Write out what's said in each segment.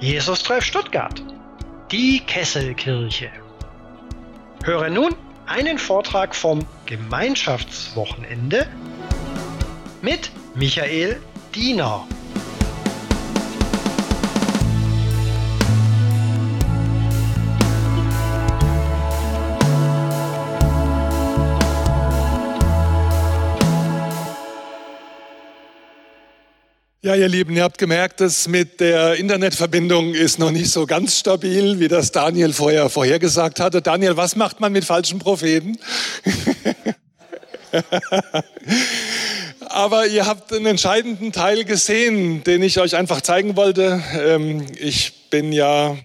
Jesus Treff Stuttgart. Die Kesselkirche. Höre nun einen Vortrag vom Gemeinschaftswochenende mit Michael Diener. Ja, ihr Lieben, ihr habt gemerkt, dass mit der Internetverbindung ist noch nicht so ganz stabil, wie das Daniel vorher vorhergesagt hatte. Daniel, was macht man mit falschen Propheten? Aber ihr habt einen entscheidenden Teil gesehen, den ich euch einfach zeigen wollte. Ähm, ich bin ja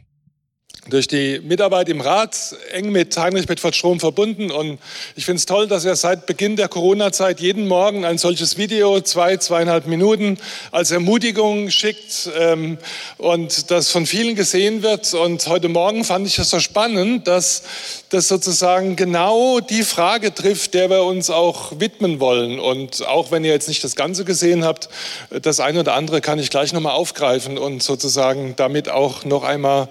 durch die Mitarbeit im Rat eng mit Heinrich Bedford Strom verbunden. Und ich finde es toll, dass er seit Beginn der Corona-Zeit jeden Morgen ein solches Video, zwei, zweieinhalb Minuten, als Ermutigung schickt ähm, und das von vielen gesehen wird. Und heute Morgen fand ich es so spannend, dass das sozusagen genau die Frage trifft, der wir uns auch widmen wollen. Und auch wenn ihr jetzt nicht das Ganze gesehen habt, das eine oder andere kann ich gleich nochmal aufgreifen und sozusagen damit auch noch einmal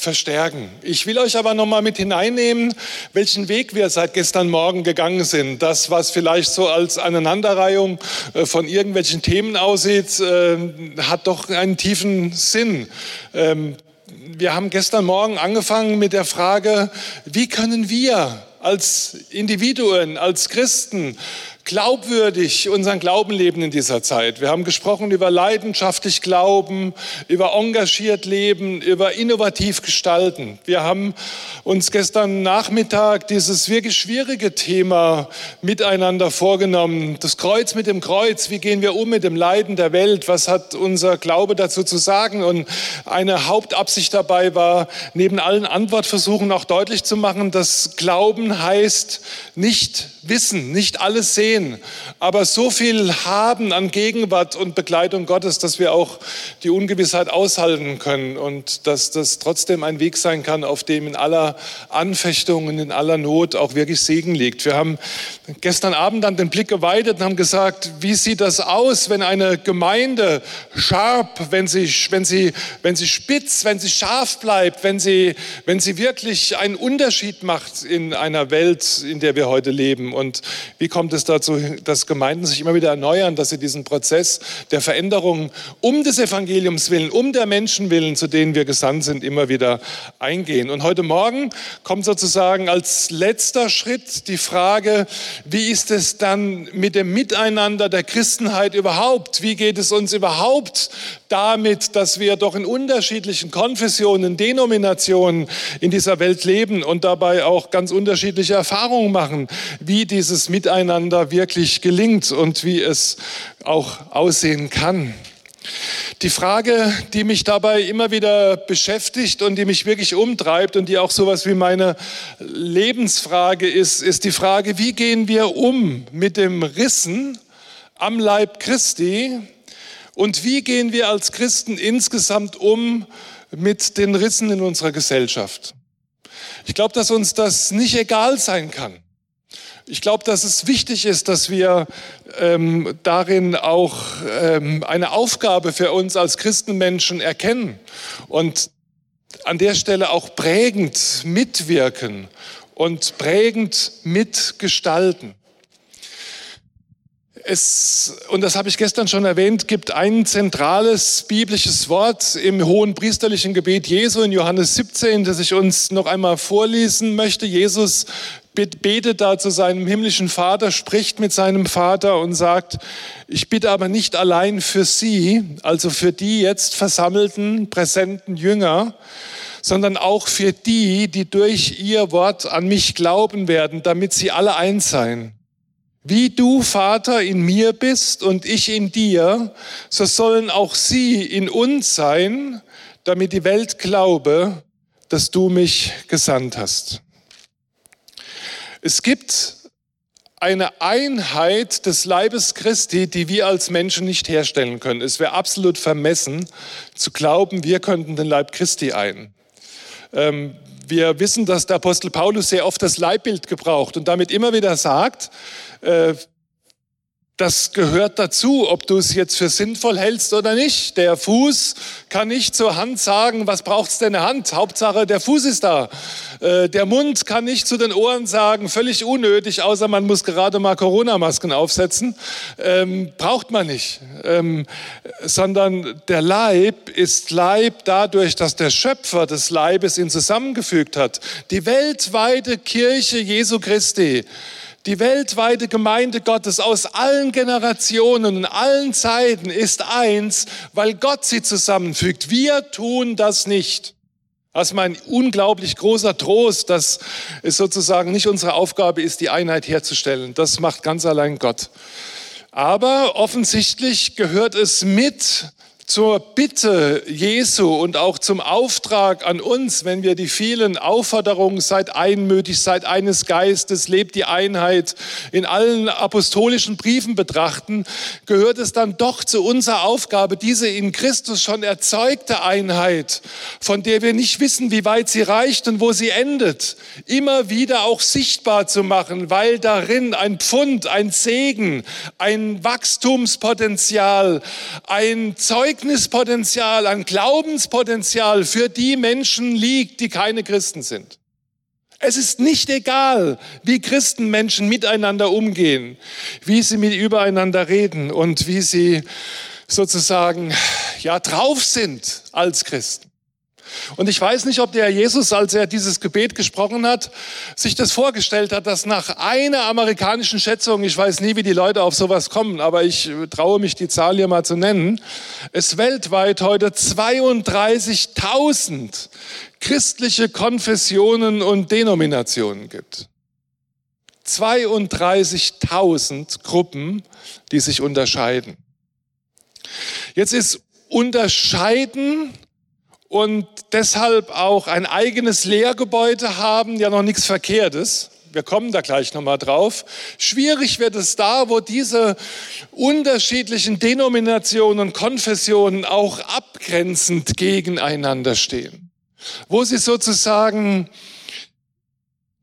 verstärken. Ich will euch aber noch mal mit hineinnehmen, welchen Weg wir seit gestern Morgen gegangen sind. Das, was vielleicht so als Aneinanderreihung äh, von irgendwelchen Themen aussieht, äh, hat doch einen tiefen Sinn. Ähm, wir haben gestern Morgen angefangen mit der Frage, wie können wir als Individuen, als Christen glaubwürdig unseren Glauben leben in dieser Zeit. Wir haben gesprochen über leidenschaftlich Glauben, über engagiert Leben, über innovativ gestalten. Wir haben uns gestern Nachmittag dieses wirklich schwierige Thema miteinander vorgenommen. Das Kreuz mit dem Kreuz. Wie gehen wir um mit dem Leiden der Welt? Was hat unser Glaube dazu zu sagen? Und eine Hauptabsicht dabei war, neben allen Antwortversuchen auch deutlich zu machen, dass Glauben heißt, nicht wissen, nicht alles sehen, aber so viel haben an Gegenwart und Begleitung Gottes, dass wir auch die Ungewissheit aushalten können und dass das trotzdem ein Weg sein kann, auf dem in aller Anfechtung und in aller Not auch wirklich Segen liegt. Wir haben gestern Abend dann den Blick geweitet und haben gesagt, wie sieht das aus, wenn eine Gemeinde scharf, wenn sie, wenn sie, wenn sie spitz, wenn sie scharf bleibt, wenn sie, wenn sie wirklich einen Unterschied macht in einer Welt, in der wir heute leben. Und wie kommt es dazu, dass Gemeinden sich immer wieder erneuern, dass sie diesen Prozess der Veränderung um des Evangeliums willen, um der Menschen willen, zu denen wir gesandt sind, immer wieder eingehen. Und heute Morgen kommt sozusagen als letzter Schritt die Frage, wie ist es dann mit dem Miteinander der Christenheit überhaupt? Wie geht es uns überhaupt damit, dass wir doch in unterschiedlichen Konfessionen, Denominationen in dieser Welt leben und dabei auch ganz unterschiedliche Erfahrungen machen, wie dieses Miteinander wirklich gelingt und wie es auch aussehen kann. Die Frage, die mich dabei immer wieder beschäftigt und die mich wirklich umtreibt und die auch sowas wie meine Lebensfrage ist, ist die Frage, wie gehen wir um mit dem Rissen am Leib Christi und wie gehen wir als Christen insgesamt um mit den Rissen in unserer Gesellschaft? Ich glaube, dass uns das nicht egal sein kann. Ich glaube, dass es wichtig ist, dass wir ähm, darin auch ähm, eine Aufgabe für uns als Christenmenschen erkennen und an der Stelle auch prägend mitwirken und prägend mitgestalten. Es, und das habe ich gestern schon erwähnt, gibt ein zentrales biblisches Wort im hohen priesterlichen Gebet Jesu in Johannes 17, das ich uns noch einmal vorlesen möchte. Jesus betet da zu seinem himmlischen Vater, spricht mit seinem Vater und sagt, ich bitte aber nicht allein für Sie, also für die jetzt versammelten, präsenten Jünger, sondern auch für die, die durch ihr Wort an mich glauben werden, damit sie alle eins seien. Wie du, Vater, in mir bist und ich in dir, so sollen auch sie in uns sein, damit die Welt glaube, dass du mich gesandt hast. Es gibt eine Einheit des Leibes Christi, die wir als Menschen nicht herstellen können. Es wäre absolut vermessen zu glauben, wir könnten den Leib Christi ein. Ähm, wir wissen, dass der Apostel Paulus sehr oft das Leibbild gebraucht und damit immer wieder sagt, äh, das gehört dazu, ob du es jetzt für sinnvoll hältst oder nicht. Der Fuß kann nicht zur Hand sagen, was braucht's denn eine Hand? Hauptsache, der Fuß ist da. Äh, der Mund kann nicht zu den Ohren sagen, völlig unnötig, außer man muss gerade mal Corona-Masken aufsetzen. Ähm, braucht man nicht. Ähm, sondern der Leib ist Leib dadurch, dass der Schöpfer des Leibes ihn zusammengefügt hat. Die weltweite Kirche Jesu Christi die weltweite Gemeinde Gottes aus allen Generationen und allen Zeiten ist eins, weil Gott sie zusammenfügt. Wir tun das nicht. Das ist mein unglaublich großer Trost, dass es sozusagen nicht unsere Aufgabe ist, die Einheit herzustellen. Das macht ganz allein Gott. Aber offensichtlich gehört es mit zur Bitte Jesu und auch zum Auftrag an uns, wenn wir die vielen Aufforderungen, seid einmütig, seid eines Geistes, lebt die Einheit in allen apostolischen Briefen betrachten, gehört es dann doch zu unserer Aufgabe, diese in Christus schon erzeugte Einheit, von der wir nicht wissen, wie weit sie reicht und wo sie endet, immer wieder auch sichtbar zu machen, weil darin ein Pfund, ein Segen, ein Wachstumspotenzial, ein Zeug Zeugnispotenzial, an Glaubenspotenzial für die Menschen liegt, die keine Christen sind. Es ist nicht egal, wie Christenmenschen miteinander umgehen, wie sie mit übereinander reden und wie sie sozusagen ja drauf sind als Christen. Und ich weiß nicht, ob der Jesus, als er dieses Gebet gesprochen hat, sich das vorgestellt hat, dass nach einer amerikanischen Schätzung, ich weiß nie, wie die Leute auf sowas kommen, aber ich traue mich, die Zahl hier mal zu nennen, es weltweit heute 32.000 christliche Konfessionen und Denominationen gibt. 32.000 Gruppen, die sich unterscheiden. Jetzt ist Unterscheiden und deshalb auch ein eigenes Lehrgebäude haben, ja noch nichts Verkehrtes. Wir kommen da gleich nochmal drauf. Schwierig wird es da, wo diese unterschiedlichen Denominationen und Konfessionen auch abgrenzend gegeneinander stehen. Wo sie sozusagen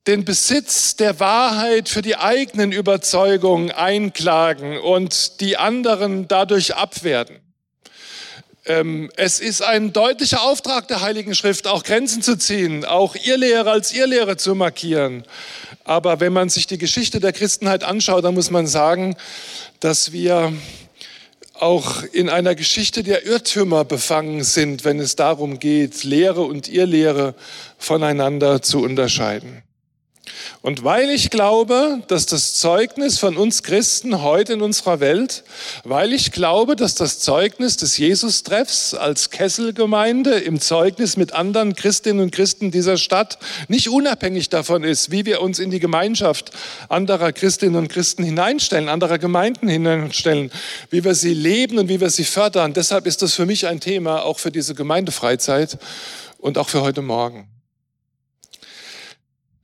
den Besitz der Wahrheit für die eigenen Überzeugungen einklagen und die anderen dadurch abwerten. Ähm, es ist ein deutlicher Auftrag der Heiligen Schrift, auch Grenzen zu ziehen, auch Irrlehre als Irrlehre zu markieren. Aber wenn man sich die Geschichte der Christenheit anschaut, dann muss man sagen, dass wir auch in einer Geschichte der Irrtümer befangen sind, wenn es darum geht, Lehre und Irrlehre voneinander zu unterscheiden. Und weil ich glaube, dass das Zeugnis von uns Christen heute in unserer Welt, weil ich glaube, dass das Zeugnis des Jesus-Treffs als Kesselgemeinde im Zeugnis mit anderen Christinnen und Christen dieser Stadt nicht unabhängig davon ist, wie wir uns in die Gemeinschaft anderer Christinnen und Christen hineinstellen, anderer Gemeinden hineinstellen, wie wir sie leben und wie wir sie fördern. Deshalb ist das für mich ein Thema, auch für diese Gemeindefreizeit und auch für heute Morgen.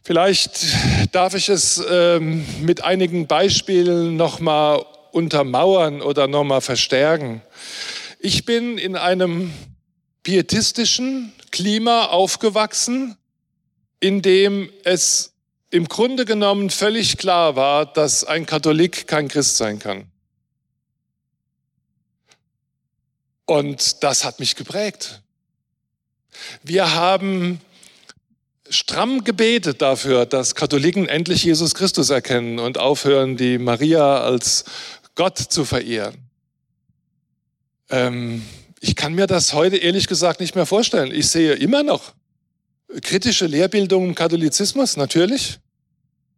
Vielleicht darf ich es ähm, mit einigen Beispielen nochmal untermauern oder nochmal verstärken. Ich bin in einem pietistischen Klima aufgewachsen, in dem es im Grunde genommen völlig klar war, dass ein Katholik kein Christ sein kann. Und das hat mich geprägt. Wir haben stramm gebetet dafür, dass Katholiken endlich Jesus Christus erkennen und aufhören, die Maria als Gott zu verehren. Ähm, ich kann mir das heute ehrlich gesagt nicht mehr vorstellen. Ich sehe immer noch kritische Lehrbildung im Katholizismus, natürlich.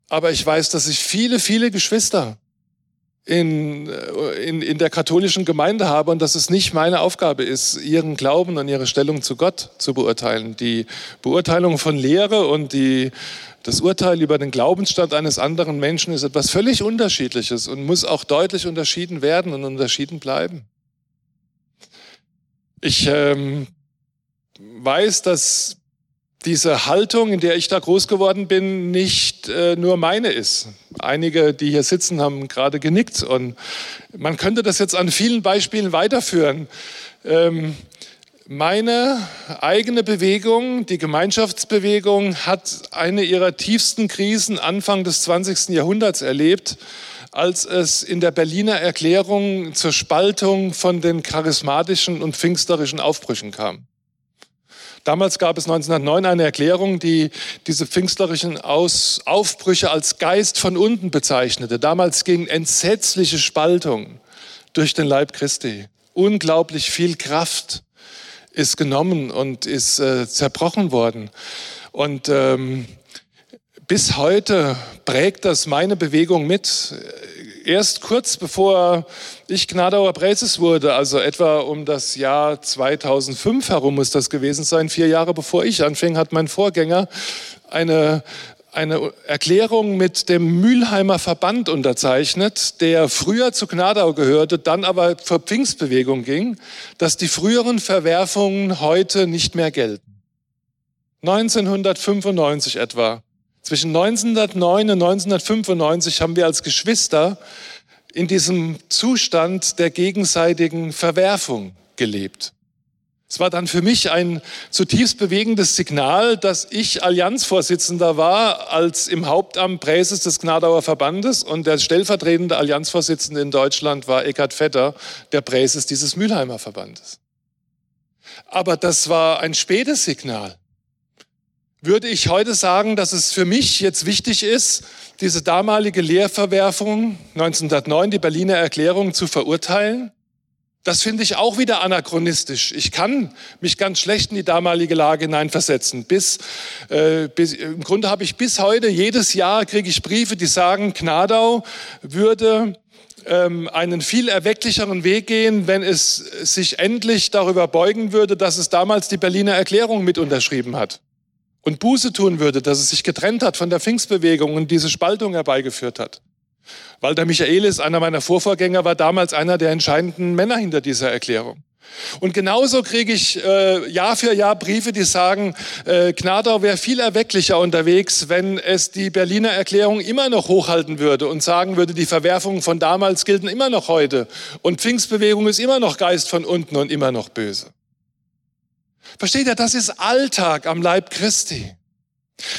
Aber ich weiß, dass ich viele, viele Geschwister in, in, in der katholischen Gemeinde habe und dass es nicht meine Aufgabe ist, ihren Glauben und ihre Stellung zu Gott zu beurteilen. Die Beurteilung von Lehre und die, das Urteil über den Glaubensstand eines anderen Menschen ist etwas völlig Unterschiedliches und muss auch deutlich unterschieden werden und unterschieden bleiben. Ich ähm, weiß, dass diese Haltung, in der ich da groß geworden bin, nicht äh, nur meine ist. Einige, die hier sitzen, haben gerade genickt und man könnte das jetzt an vielen Beispielen weiterführen. Ähm, Meine eigene Bewegung, die Gemeinschaftsbewegung, hat eine ihrer tiefsten Krisen Anfang des 20. Jahrhunderts erlebt, als es in der Berliner Erklärung zur Spaltung von den charismatischen und pfingsterischen Aufbrüchen kam. Damals gab es 1909 eine Erklärung, die diese pfingstlerischen Aus Aufbrüche als Geist von unten bezeichnete. Damals ging entsetzliche Spaltung durch den Leib Christi. Unglaublich viel Kraft ist genommen und ist äh, zerbrochen worden. Und ähm, bis heute prägt das meine Bewegung mit. Erst kurz bevor ich Gnadauer Präses wurde, also etwa um das Jahr 2005 herum muss das gewesen sein, vier Jahre bevor ich anfing, hat mein Vorgänger eine eine Erklärung mit dem Mülheimer Verband unterzeichnet, der früher zu Gnadau gehörte, dann aber zur Pfingstbewegung ging, dass die früheren Verwerfungen heute nicht mehr gelten. 1995 etwa. Zwischen 1909 und 1995 haben wir als Geschwister in diesem Zustand der gegenseitigen Verwerfung gelebt. Es war dann für mich ein zutiefst bewegendes Signal, dass ich Allianzvorsitzender war, als im Hauptamt Präses des Gnadauer Verbandes und der stellvertretende Allianzvorsitzende in Deutschland war Eckhard Vetter, der Präses dieses Mülheimer Verbandes. Aber das war ein spätes Signal. Würde ich heute sagen, dass es für mich jetzt wichtig ist, diese damalige Lehrverwerfung 1909, die Berliner Erklärung, zu verurteilen? Das finde ich auch wieder anachronistisch. Ich kann mich ganz schlecht in die damalige Lage hineinversetzen. Bis, äh, bis, Im Grunde habe ich bis heute, jedes Jahr kriege ich Briefe, die sagen, Gnadau würde ähm, einen viel erwecklicheren Weg gehen, wenn es sich endlich darüber beugen würde, dass es damals die Berliner Erklärung mit unterschrieben hat und Buße tun würde, dass es sich getrennt hat von der Pfingstbewegung und diese Spaltung herbeigeführt hat. Walter Michaelis, einer meiner Vorvorgänger, war damals einer der entscheidenden Männer hinter dieser Erklärung. Und genauso kriege ich äh, Jahr für Jahr Briefe, die sagen, äh, Gnadau wäre viel erwecklicher unterwegs, wenn es die Berliner Erklärung immer noch hochhalten würde und sagen würde, die Verwerfungen von damals gelten immer noch heute und Pfingstbewegung ist immer noch Geist von unten und immer noch böse. Versteht ihr, das ist Alltag am Leib Christi.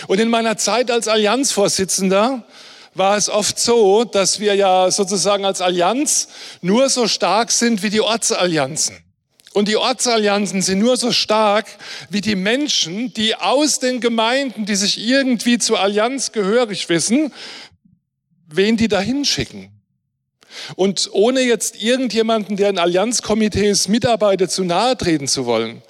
Und in meiner Zeit als Allianzvorsitzender war es oft so, dass wir ja sozusagen als Allianz nur so stark sind wie die Ortsallianzen. Und die Ortsallianzen sind nur so stark wie die Menschen, die aus den Gemeinden, die sich irgendwie zur Allianz gehörig wissen, wen die dahin schicken. Und ohne jetzt irgendjemanden, der in Allianzkomitees mitarbeitet, zu nahe treten zu wollen.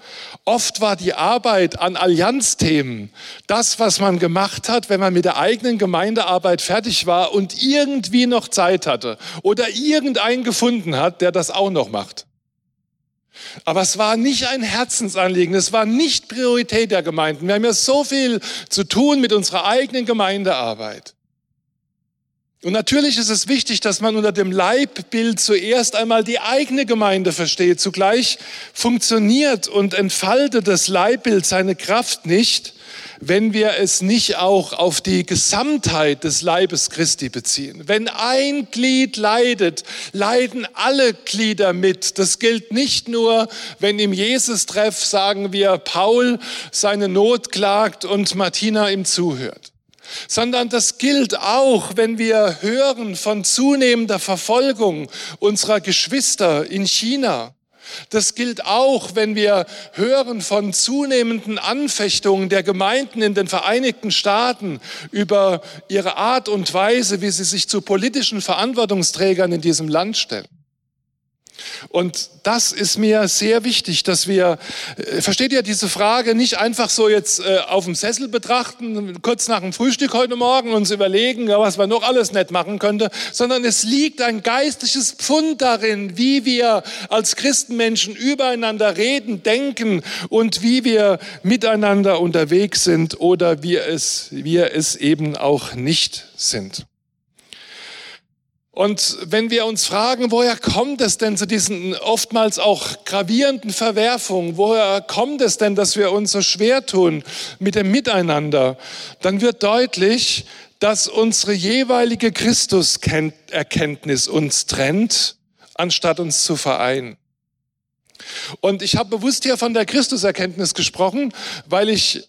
Oft war die Arbeit an Allianzthemen das, was man gemacht hat, wenn man mit der eigenen Gemeindearbeit fertig war und irgendwie noch Zeit hatte oder irgendeinen gefunden hat, der das auch noch macht. Aber es war nicht ein Herzensanliegen, es war nicht Priorität der Gemeinden. Wir haben ja so viel zu tun mit unserer eigenen Gemeindearbeit. Und natürlich ist es wichtig, dass man unter dem Leibbild zuerst einmal die eigene Gemeinde versteht. Zugleich funktioniert und entfaltet das Leibbild seine Kraft nicht, wenn wir es nicht auch auf die Gesamtheit des Leibes Christi beziehen. Wenn ein Glied leidet, leiden alle Glieder mit. Das gilt nicht nur, wenn im Jesus-Treff, sagen wir, Paul seine Not klagt und Martina ihm zuhört sondern das gilt auch, wenn wir hören von zunehmender Verfolgung unserer Geschwister in China. Das gilt auch, wenn wir hören von zunehmenden Anfechtungen der Gemeinden in den Vereinigten Staaten über ihre Art und Weise, wie sie sich zu politischen Verantwortungsträgern in diesem Land stellen. Und das ist mir sehr wichtig, dass wir, äh, versteht ihr, diese Frage nicht einfach so jetzt äh, auf dem Sessel betrachten, kurz nach dem Frühstück heute Morgen uns überlegen, was man noch alles nett machen könnte, sondern es liegt ein geistliches Pfund darin, wie wir als Christenmenschen übereinander reden, denken und wie wir miteinander unterwegs sind oder wir es, wir es eben auch nicht sind. Und wenn wir uns fragen, woher kommt es denn zu diesen oftmals auch gravierenden Verwerfungen, woher kommt es denn, dass wir uns so schwer tun mit dem Miteinander, dann wird deutlich, dass unsere jeweilige Christuserkenntnis uns trennt, anstatt uns zu vereinen. Und ich habe bewusst hier von der Christuserkenntnis gesprochen, weil ich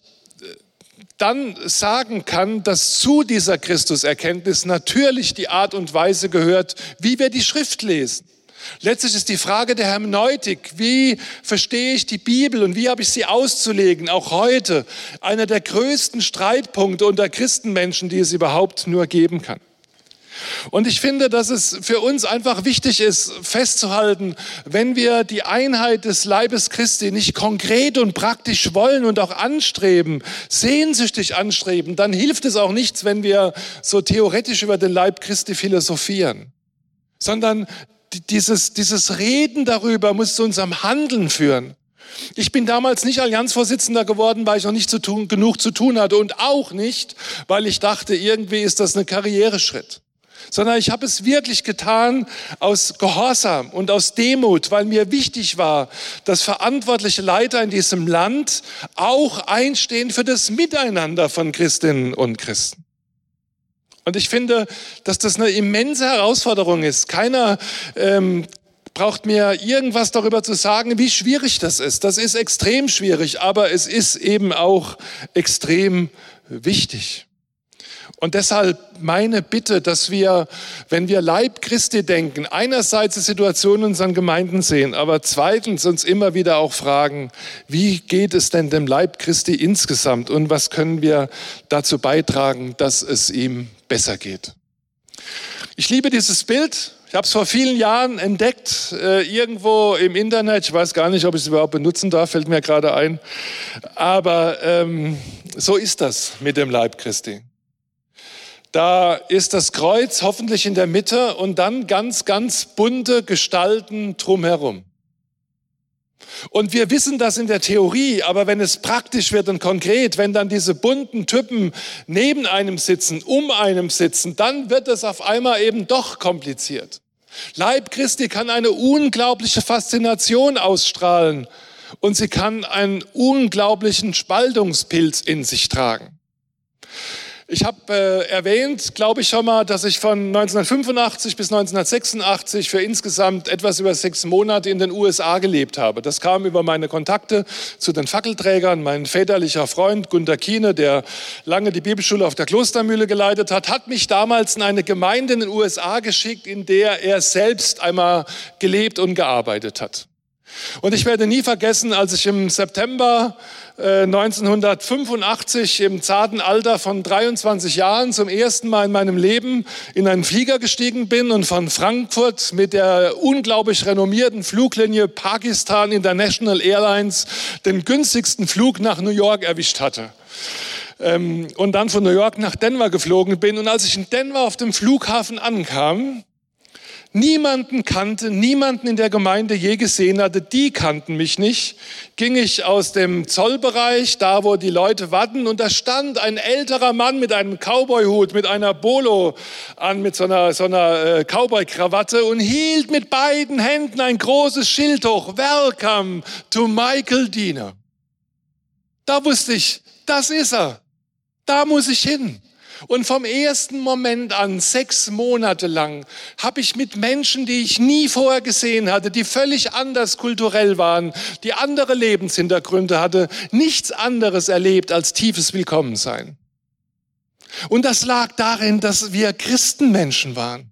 dann sagen kann, dass zu dieser Christuserkenntnis natürlich die Art und Weise gehört, wie wir die Schrift lesen. Letztlich ist die Frage der Hermeneutik, wie verstehe ich die Bibel und wie habe ich sie auszulegen, auch heute einer der größten Streitpunkte unter Christenmenschen, die es überhaupt nur geben kann. Und ich finde, dass es für uns einfach wichtig ist, festzuhalten, wenn wir die Einheit des Leibes Christi nicht konkret und praktisch wollen und auch anstreben, sehnsüchtig anstreben, dann hilft es auch nichts, wenn wir so theoretisch über den Leib Christi philosophieren, sondern dieses, dieses Reden darüber muss zu unserem Handeln führen. Ich bin damals nicht Allianzvorsitzender geworden, weil ich noch nicht zu tun, genug zu tun hatte und auch nicht, weil ich dachte, irgendwie ist das ein Karriereschritt sondern ich habe es wirklich getan aus Gehorsam und aus Demut, weil mir wichtig war, dass verantwortliche Leiter in diesem Land auch einstehen für das Miteinander von Christinnen und Christen. Und ich finde, dass das eine immense Herausforderung ist. Keiner ähm, braucht mir irgendwas darüber zu sagen, wie schwierig das ist. Das ist extrem schwierig, aber es ist eben auch extrem wichtig. Und deshalb meine Bitte, dass wir, wenn wir Leib Christi denken, einerseits die Situation in unseren Gemeinden sehen, aber zweitens uns immer wieder auch fragen, wie geht es denn dem Leib Christi insgesamt und was können wir dazu beitragen, dass es ihm besser geht. Ich liebe dieses Bild. Ich habe es vor vielen Jahren entdeckt, äh, irgendwo im Internet. Ich weiß gar nicht, ob ich es überhaupt benutzen darf, fällt mir gerade ein. Aber ähm, so ist das mit dem Leib Christi. Da ist das Kreuz hoffentlich in der Mitte und dann ganz, ganz bunte Gestalten drumherum. Und wir wissen das in der Theorie, aber wenn es praktisch wird und konkret, wenn dann diese bunten Typen neben einem sitzen, um einem sitzen, dann wird es auf einmal eben doch kompliziert. Leib Christi kann eine unglaubliche Faszination ausstrahlen und sie kann einen unglaublichen Spaltungspilz in sich tragen. Ich habe äh, erwähnt, glaube ich schon mal, dass ich von 1985 bis 1986 für insgesamt etwas über sechs Monate in den USA gelebt habe. Das kam über meine Kontakte zu den Fackelträgern. Mein väterlicher Freund Gunter Kiene, der lange die Bibelschule auf der Klostermühle geleitet hat, hat mich damals in eine Gemeinde in den USA geschickt, in der er selbst einmal gelebt und gearbeitet hat. Und ich werde nie vergessen, als ich im September 1985 äh, im zarten Alter von 23 Jahren zum ersten Mal in meinem Leben in einen Flieger gestiegen bin und von Frankfurt mit der unglaublich renommierten Fluglinie Pakistan International Airlines den günstigsten Flug nach New York erwischt hatte ähm, und dann von New York nach Denver geflogen bin. Und als ich in Denver auf dem Flughafen ankam, niemanden kannte, niemanden in der Gemeinde je gesehen hatte, die kannten mich nicht, ging ich aus dem Zollbereich, da wo die Leute warten, und da stand ein älterer Mann mit einem Cowboyhut, mit einer Bolo an, mit so einer, so einer äh, Cowboy-Krawatte und hielt mit beiden Händen ein großes Schild hoch. Welcome to Michael Diener. Da wusste ich, das ist er. Da muss ich hin. Und vom ersten Moment an, sechs Monate lang, habe ich mit Menschen, die ich nie vorher gesehen hatte, die völlig anders kulturell waren, die andere Lebenshintergründe hatte, nichts anderes erlebt als tiefes Willkommensein. Und das lag darin, dass wir Christenmenschen waren.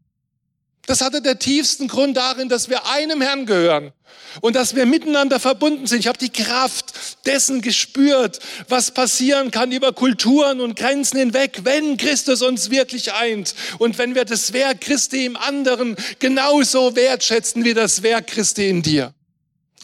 Das hatte der tiefsten Grund darin, dass wir einem Herrn gehören und dass wir miteinander verbunden sind. Ich habe die Kraft dessen gespürt, was passieren kann über Kulturen und Grenzen hinweg, wenn Christus uns wirklich eint und wenn wir das Werk Christi im anderen genauso wertschätzen wie das Werk Christi in dir.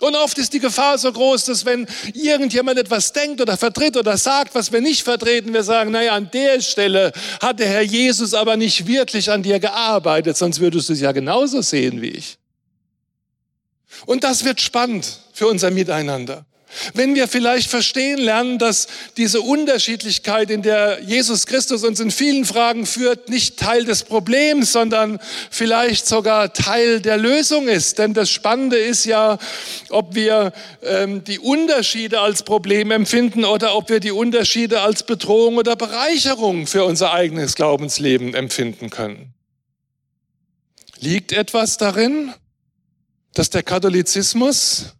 Und oft ist die Gefahr so groß, dass wenn irgendjemand etwas denkt oder vertritt oder sagt, was wir nicht vertreten, wir sagen, naja, an der Stelle hat der Herr Jesus aber nicht wirklich an dir gearbeitet, sonst würdest du es ja genauso sehen wie ich. Und das wird spannend für unser Miteinander. Wenn wir vielleicht verstehen lernen, dass diese Unterschiedlichkeit, in der Jesus Christus uns in vielen Fragen führt, nicht Teil des Problems, sondern vielleicht sogar Teil der Lösung ist. Denn das Spannende ist ja, ob wir ähm, die Unterschiede als Problem empfinden oder ob wir die Unterschiede als Bedrohung oder Bereicherung für unser eigenes Glaubensleben empfinden können. Liegt etwas darin, dass der Katholizismus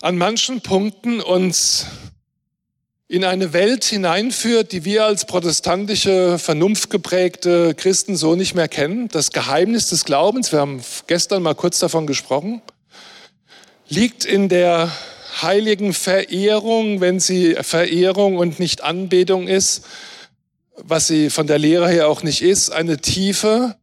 an manchen Punkten uns in eine Welt hineinführt, die wir als protestantische, vernunftgeprägte Christen so nicht mehr kennen. Das Geheimnis des Glaubens, wir haben gestern mal kurz davon gesprochen, liegt in der heiligen Verehrung, wenn sie Verehrung und nicht Anbetung ist, was sie von der Lehre her auch nicht ist, eine tiefe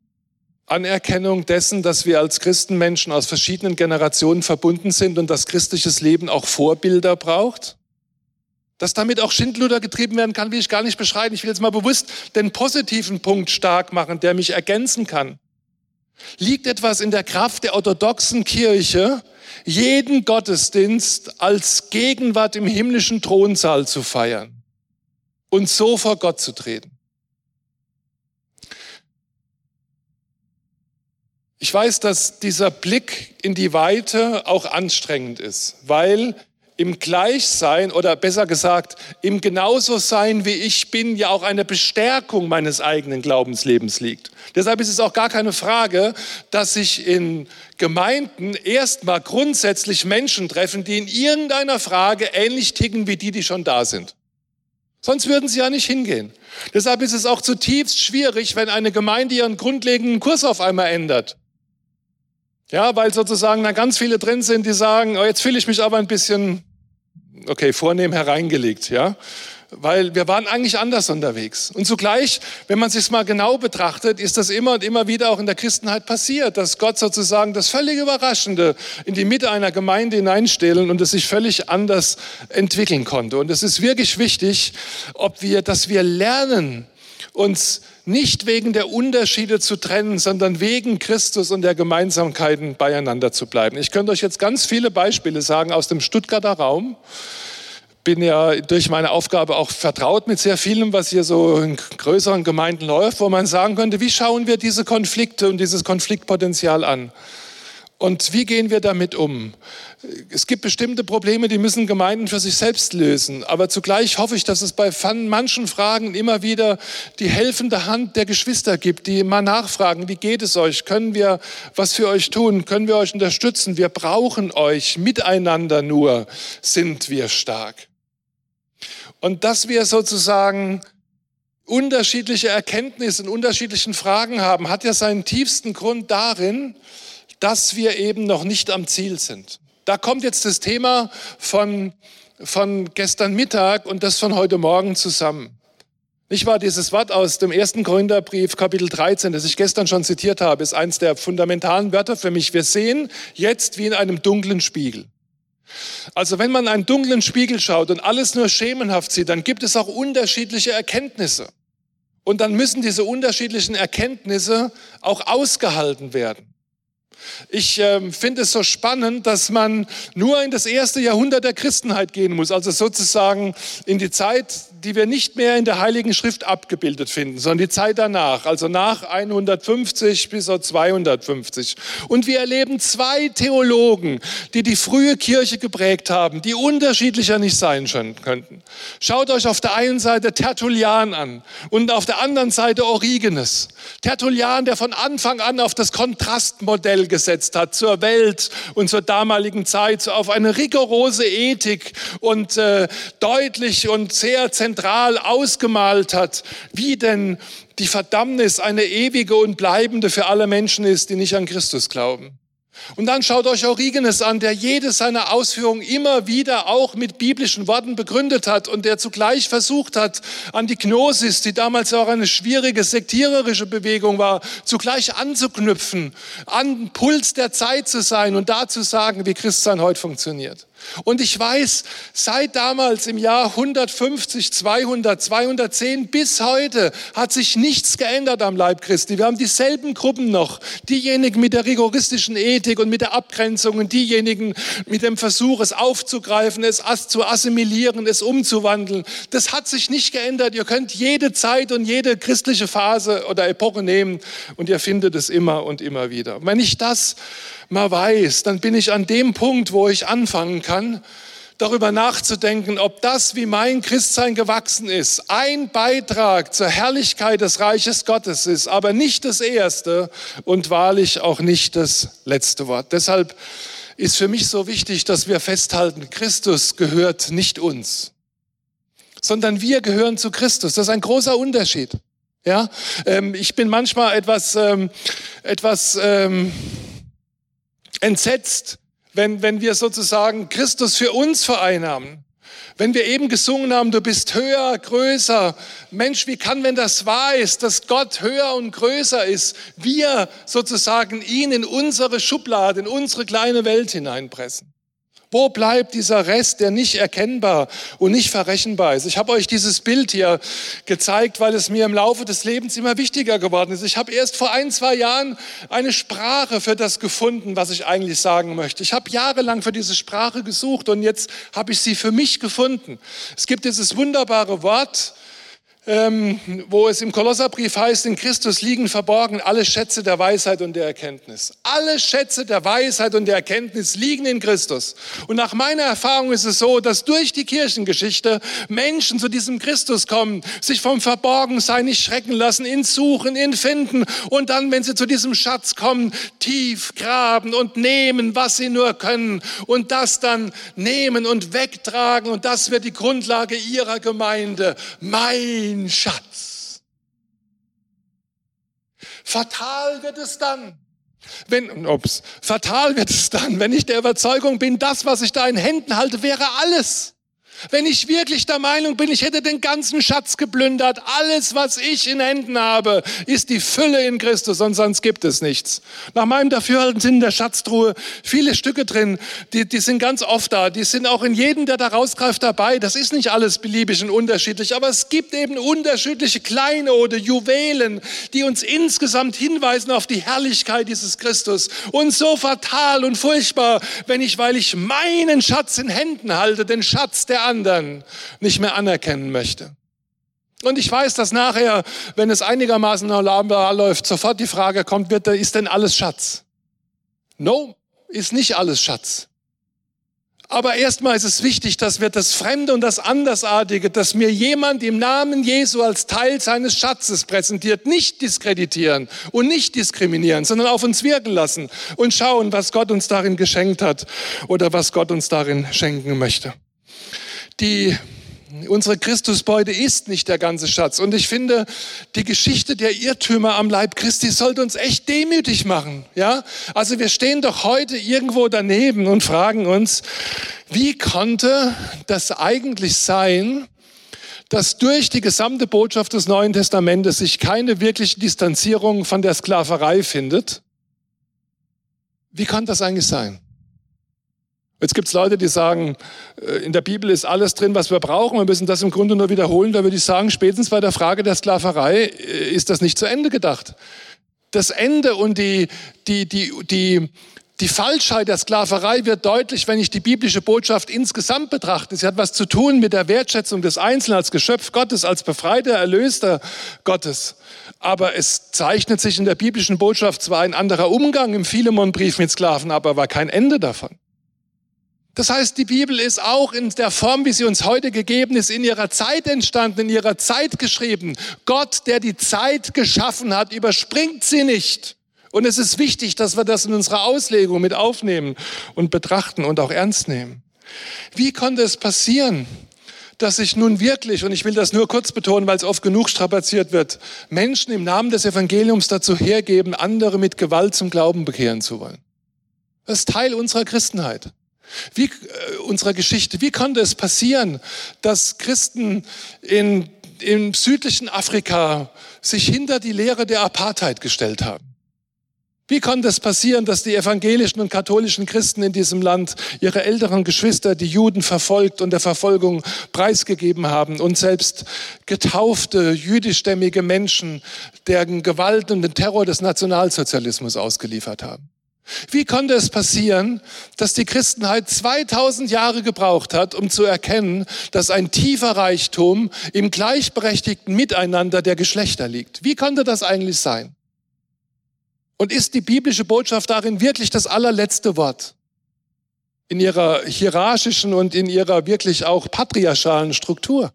Anerkennung dessen, dass wir als Christenmenschen aus verschiedenen Generationen verbunden sind und dass christliches Leben auch Vorbilder braucht. Dass damit auch Schindluder getrieben werden kann, will ich gar nicht beschreiben. Ich will jetzt mal bewusst den positiven Punkt stark machen, der mich ergänzen kann. Liegt etwas in der Kraft der orthodoxen Kirche, jeden Gottesdienst als Gegenwart im himmlischen Thronsaal zu feiern und so vor Gott zu treten? Ich weiß, dass dieser Blick in die Weite auch anstrengend ist, weil im Gleichsein oder besser gesagt, im Genauso sein wie ich bin ja auch eine Bestärkung meines eigenen Glaubenslebens liegt. Deshalb ist es auch gar keine Frage, dass sich in Gemeinden erstmal grundsätzlich Menschen treffen, die in irgendeiner Frage ähnlich ticken wie die, die schon da sind. Sonst würden sie ja nicht hingehen. Deshalb ist es auch zutiefst schwierig, wenn eine Gemeinde ihren grundlegenden Kurs auf einmal ändert. Ja, weil sozusagen da ganz viele drin sind, die sagen, oh, jetzt fühle ich mich aber ein bisschen, okay, vornehm hereingelegt, ja. Weil wir waren eigentlich anders unterwegs. Und zugleich, wenn man sich mal genau betrachtet, ist das immer und immer wieder auch in der Christenheit passiert, dass Gott sozusagen das völlig Überraschende in die Mitte einer Gemeinde hineinstellen und es sich völlig anders entwickeln konnte. Und es ist wirklich wichtig, ob wir, dass wir lernen, uns nicht wegen der Unterschiede zu trennen, sondern wegen Christus und der Gemeinsamkeiten beieinander zu bleiben. Ich könnte euch jetzt ganz viele Beispiele sagen aus dem Stuttgarter Raum. Bin ja durch meine Aufgabe auch vertraut mit sehr vielem, was hier so in größeren Gemeinden läuft, wo man sagen könnte, wie schauen wir diese Konflikte und dieses Konfliktpotenzial an? Und wie gehen wir damit um? Es gibt bestimmte Probleme, die müssen Gemeinden für sich selbst lösen. Aber zugleich hoffe ich, dass es bei manchen Fragen immer wieder die helfende Hand der Geschwister gibt, die mal nachfragen, wie geht es euch? Können wir was für euch tun? Können wir euch unterstützen? Wir brauchen euch. Miteinander nur sind wir stark. Und dass wir sozusagen unterschiedliche Erkenntnisse in unterschiedlichen Fragen haben, hat ja seinen tiefsten Grund darin, dass wir eben noch nicht am Ziel sind. Da kommt jetzt das Thema von, von gestern Mittag und das von heute Morgen zusammen. Nicht wahr? Dieses Wort aus dem ersten Korintherbrief, Kapitel 13, das ich gestern schon zitiert habe, ist eines der fundamentalen Wörter für mich. Wir sehen jetzt wie in einem dunklen Spiegel. Also wenn man einen dunklen Spiegel schaut und alles nur schemenhaft sieht, dann gibt es auch unterschiedliche Erkenntnisse. Und dann müssen diese unterschiedlichen Erkenntnisse auch ausgehalten werden. Ich äh, finde es so spannend, dass man nur in das erste Jahrhundert der Christenheit gehen muss, also sozusagen in die Zeit, die wir nicht mehr in der Heiligen Schrift abgebildet finden, sondern die Zeit danach, also nach 150 bis 250. Und wir erleben zwei Theologen, die die frühe Kirche geprägt haben, die unterschiedlicher nicht sein könnten. Schaut euch auf der einen Seite Tertullian an und auf der anderen Seite Origenes. Tertullian, der von Anfang an auf das Kontrastmodell gesetzt hat zur Welt und zur damaligen Zeit, auf eine rigorose Ethik und äh, deutlich und sehr zentral ausgemalt hat, wie denn die Verdammnis eine ewige und bleibende für alle Menschen ist, die nicht an Christus glauben. Und dann schaut euch Origenes an, der jede seiner Ausführungen immer wieder auch mit biblischen Worten begründet hat und der zugleich versucht hat, an die Gnosis, die damals auch eine schwierige sektiererische Bewegung war, zugleich anzuknüpfen, an Puls der Zeit zu sein und da zu sagen, wie Christsein heute funktioniert. Und ich weiß, seit damals im Jahr 150, 200, 210 bis heute hat sich nichts geändert am Leib Christi. Wir haben dieselben Gruppen noch. Diejenigen mit der rigoristischen Ethik und mit der Abgrenzung und diejenigen mit dem Versuch, es aufzugreifen, es zu assimilieren, es umzuwandeln. Das hat sich nicht geändert. Ihr könnt jede Zeit und jede christliche Phase oder Epoche nehmen und ihr findet es immer und immer wieder. Wenn ich das mal weiß, dann bin ich an dem Punkt, wo ich anfangen kann, darüber nachzudenken, ob das, wie mein Christsein gewachsen ist, ein Beitrag zur Herrlichkeit des Reiches Gottes ist, aber nicht das erste und wahrlich auch nicht das letzte Wort. Deshalb ist für mich so wichtig, dass wir festhalten, Christus gehört nicht uns, sondern wir gehören zu Christus. Das ist ein großer Unterschied. Ja, ähm, ich bin manchmal etwas, ähm, etwas ähm, entsetzt, wenn, wenn wir sozusagen Christus für uns vereinnahmen. Wenn wir eben gesungen haben, du bist höher, größer. Mensch, wie kann, wenn das wahr ist, dass Gott höher und größer ist, wir sozusagen ihn in unsere Schublade, in unsere kleine Welt hineinpressen? Wo bleibt dieser Rest, der nicht erkennbar und nicht verrechenbar ist? Ich habe euch dieses Bild hier gezeigt, weil es mir im Laufe des Lebens immer wichtiger geworden ist. Ich habe erst vor ein, zwei Jahren eine Sprache für das gefunden, was ich eigentlich sagen möchte. Ich habe jahrelang für diese Sprache gesucht und jetzt habe ich sie für mich gefunden. Es gibt dieses wunderbare Wort, ähm, wo es im Kolosserbrief heißt, in Christus liegen verborgen alle Schätze der Weisheit und der Erkenntnis. Alle Schätze der Weisheit und der Erkenntnis liegen in Christus. Und nach meiner Erfahrung ist es so, dass durch die Kirchengeschichte Menschen zu diesem Christus kommen, sich vom Verborgensein nicht schrecken lassen, ihn suchen, ihn finden und dann, wenn sie zu diesem Schatz kommen, tief graben und nehmen, was sie nur können und das dann nehmen und wegtragen und das wird die Grundlage ihrer Gemeinde. Mein ein Schatz. Fatal wird es dann, wenn, ups, fatal wird es dann, wenn ich der Überzeugung bin, das, was ich da in Händen halte, wäre alles. Wenn ich wirklich der Meinung bin, ich hätte den ganzen Schatz geplündert, alles, was ich in Händen habe, ist die Fülle in Christus und sonst gibt es nichts. Nach meinem Dafürhalten sind in der Schatztruhe viele Stücke drin, die, die sind ganz oft da, die sind auch in jedem, der da rausgreift, dabei. Das ist nicht alles beliebig und unterschiedlich, aber es gibt eben unterschiedliche kleine oder Juwelen, die uns insgesamt hinweisen auf die Herrlichkeit dieses Christus. Und so fatal und furchtbar, wenn ich, weil ich meinen Schatz in Händen halte, den Schatz der anderen nicht mehr anerkennen möchte. Und ich weiß, dass nachher, wenn es einigermaßen normal läuft, sofort die Frage kommt, wird, ist denn alles Schatz? No, ist nicht alles Schatz. Aber erstmal ist es wichtig, dass wir das Fremde und das Andersartige, dass mir jemand im Namen Jesu als Teil seines Schatzes präsentiert, nicht diskreditieren und nicht diskriminieren, sondern auf uns wirken lassen und schauen, was Gott uns darin geschenkt hat oder was Gott uns darin schenken möchte die unsere Christusbeute ist nicht der ganze Schatz. Und ich finde, die Geschichte der Irrtümer am Leib Christi sollte uns echt demütig machen. Ja? Also wir stehen doch heute irgendwo daneben und fragen uns, wie konnte das eigentlich sein, dass durch die gesamte Botschaft des Neuen Testamentes sich keine wirkliche Distanzierung von der Sklaverei findet? Wie kann das eigentlich sein? Jetzt gibt es Leute, die sagen, äh, in der Bibel ist alles drin, was wir brauchen. Wir müssen das im Grunde nur wiederholen. Da würde ich sagen, spätestens bei der Frage der Sklaverei äh, ist das nicht zu Ende gedacht. Das Ende und die, die, die, die, die Falschheit der Sklaverei wird deutlich, wenn ich die biblische Botschaft insgesamt betrachte. Sie hat was zu tun mit der Wertschätzung des Einzelnen als Geschöpf Gottes, als befreiter, erlöster Gottes. Aber es zeichnet sich in der biblischen Botschaft zwar ein anderer Umgang im Philemonbrief mit Sklaven ab, aber kein Ende davon. Das heißt, die Bibel ist auch in der Form, wie sie uns heute gegeben ist, in ihrer Zeit entstanden, in ihrer Zeit geschrieben. Gott, der die Zeit geschaffen hat, überspringt sie nicht. Und es ist wichtig, dass wir das in unserer Auslegung mit aufnehmen und betrachten und auch ernst nehmen. Wie konnte es passieren, dass sich nun wirklich, und ich will das nur kurz betonen, weil es oft genug strapaziert wird, Menschen im Namen des Evangeliums dazu hergeben, andere mit Gewalt zum Glauben bekehren zu wollen? Das ist Teil unserer Christenheit. Wie, äh, unserer Geschichte, wie konnte es passieren, dass Christen in, im südlichen Afrika sich hinter die Lehre der Apartheid gestellt haben? Wie konnte es passieren, dass die evangelischen und katholischen Christen in diesem Land ihre älteren Geschwister, die Juden, verfolgt und der Verfolgung preisgegeben haben und selbst getaufte jüdischstämmige Menschen deren Gewalt und den Terror des Nationalsozialismus ausgeliefert haben? Wie konnte es passieren, dass die Christenheit 2000 Jahre gebraucht hat, um zu erkennen, dass ein tiefer Reichtum im gleichberechtigten Miteinander der Geschlechter liegt? Wie konnte das eigentlich sein? Und ist die biblische Botschaft darin wirklich das allerletzte Wort? In ihrer hierarchischen und in ihrer wirklich auch patriarchalen Struktur?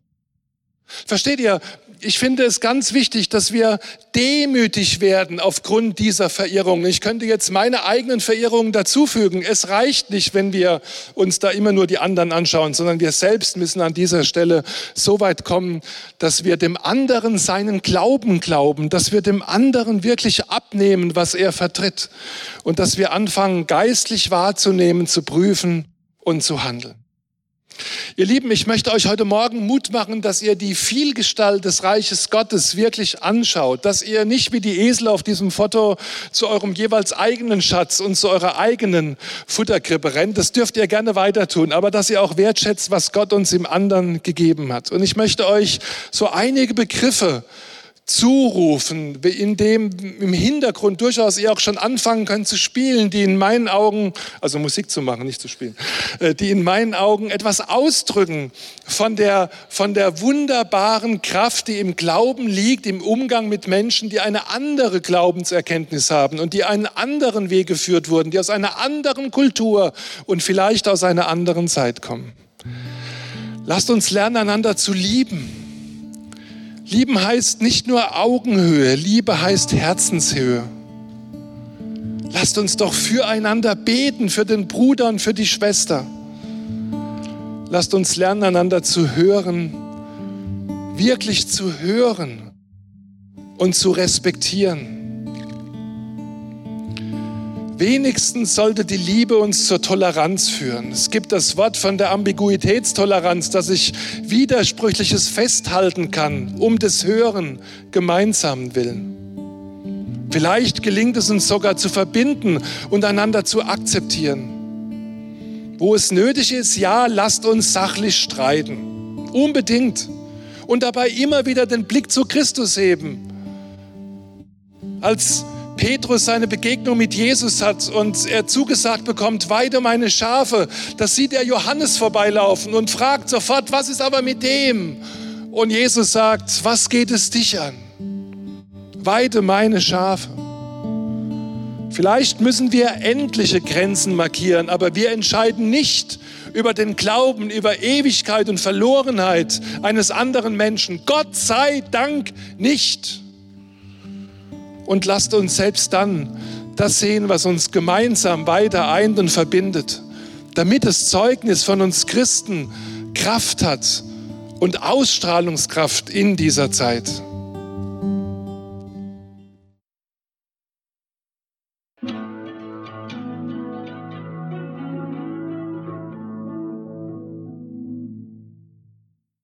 Versteht ihr, ich finde es ganz wichtig, dass wir demütig werden aufgrund dieser Verirrungen. Ich könnte jetzt meine eigenen Verirrungen dazufügen. Es reicht nicht, wenn wir uns da immer nur die anderen anschauen, sondern wir selbst müssen an dieser Stelle so weit kommen, dass wir dem anderen seinen Glauben glauben, dass wir dem anderen wirklich abnehmen, was er vertritt und dass wir anfangen, geistlich wahrzunehmen, zu prüfen und zu handeln. Ihr Lieben, ich möchte euch heute Morgen Mut machen, dass ihr die Vielgestalt des Reiches Gottes wirklich anschaut, dass ihr nicht wie die Esel auf diesem Foto zu eurem jeweils eigenen Schatz und zu eurer eigenen Futterkrippe rennt. Das dürft ihr gerne weiter tun, aber dass ihr auch wertschätzt, was Gott uns im anderen gegeben hat. Und ich möchte euch so einige Begriffe zurufen, in dem im Hintergrund durchaus ihr auch schon anfangen könnt zu spielen, die in meinen Augen, also Musik zu machen, nicht zu spielen, äh, die in meinen Augen etwas ausdrücken von der, von der wunderbaren Kraft, die im Glauben liegt, im Umgang mit Menschen, die eine andere Glaubenserkenntnis haben und die einen anderen Weg geführt wurden, die aus einer anderen Kultur und vielleicht aus einer anderen Zeit kommen. Lasst uns lernen, einander zu lieben Lieben heißt nicht nur Augenhöhe, Liebe heißt Herzenshöhe. Lasst uns doch füreinander beten, für den Bruder und für die Schwester. Lasst uns lernen, einander zu hören, wirklich zu hören und zu respektieren. Wenigstens sollte die Liebe uns zur Toleranz führen. Es gibt das Wort von der Ambiguitätstoleranz, dass ich Widersprüchliches festhalten kann, um des Hören gemeinsam willen. Vielleicht gelingt es uns sogar zu verbinden und einander zu akzeptieren. Wo es nötig ist, ja, lasst uns sachlich streiten. Unbedingt. Und dabei immer wieder den Blick zu Christus heben. Als Petrus seine Begegnung mit Jesus hat und er zugesagt bekommt, weide meine Schafe, da sieht er Johannes vorbeilaufen und fragt sofort, was ist aber mit dem? Und Jesus sagt, was geht es dich an? Weide meine Schafe. Vielleicht müssen wir endliche Grenzen markieren, aber wir entscheiden nicht über den Glauben, über Ewigkeit und Verlorenheit eines anderen Menschen. Gott sei Dank nicht und lasst uns selbst dann das sehen, was uns gemeinsam weiter eint und verbindet, damit das Zeugnis von uns Christen Kraft hat und Ausstrahlungskraft in dieser Zeit.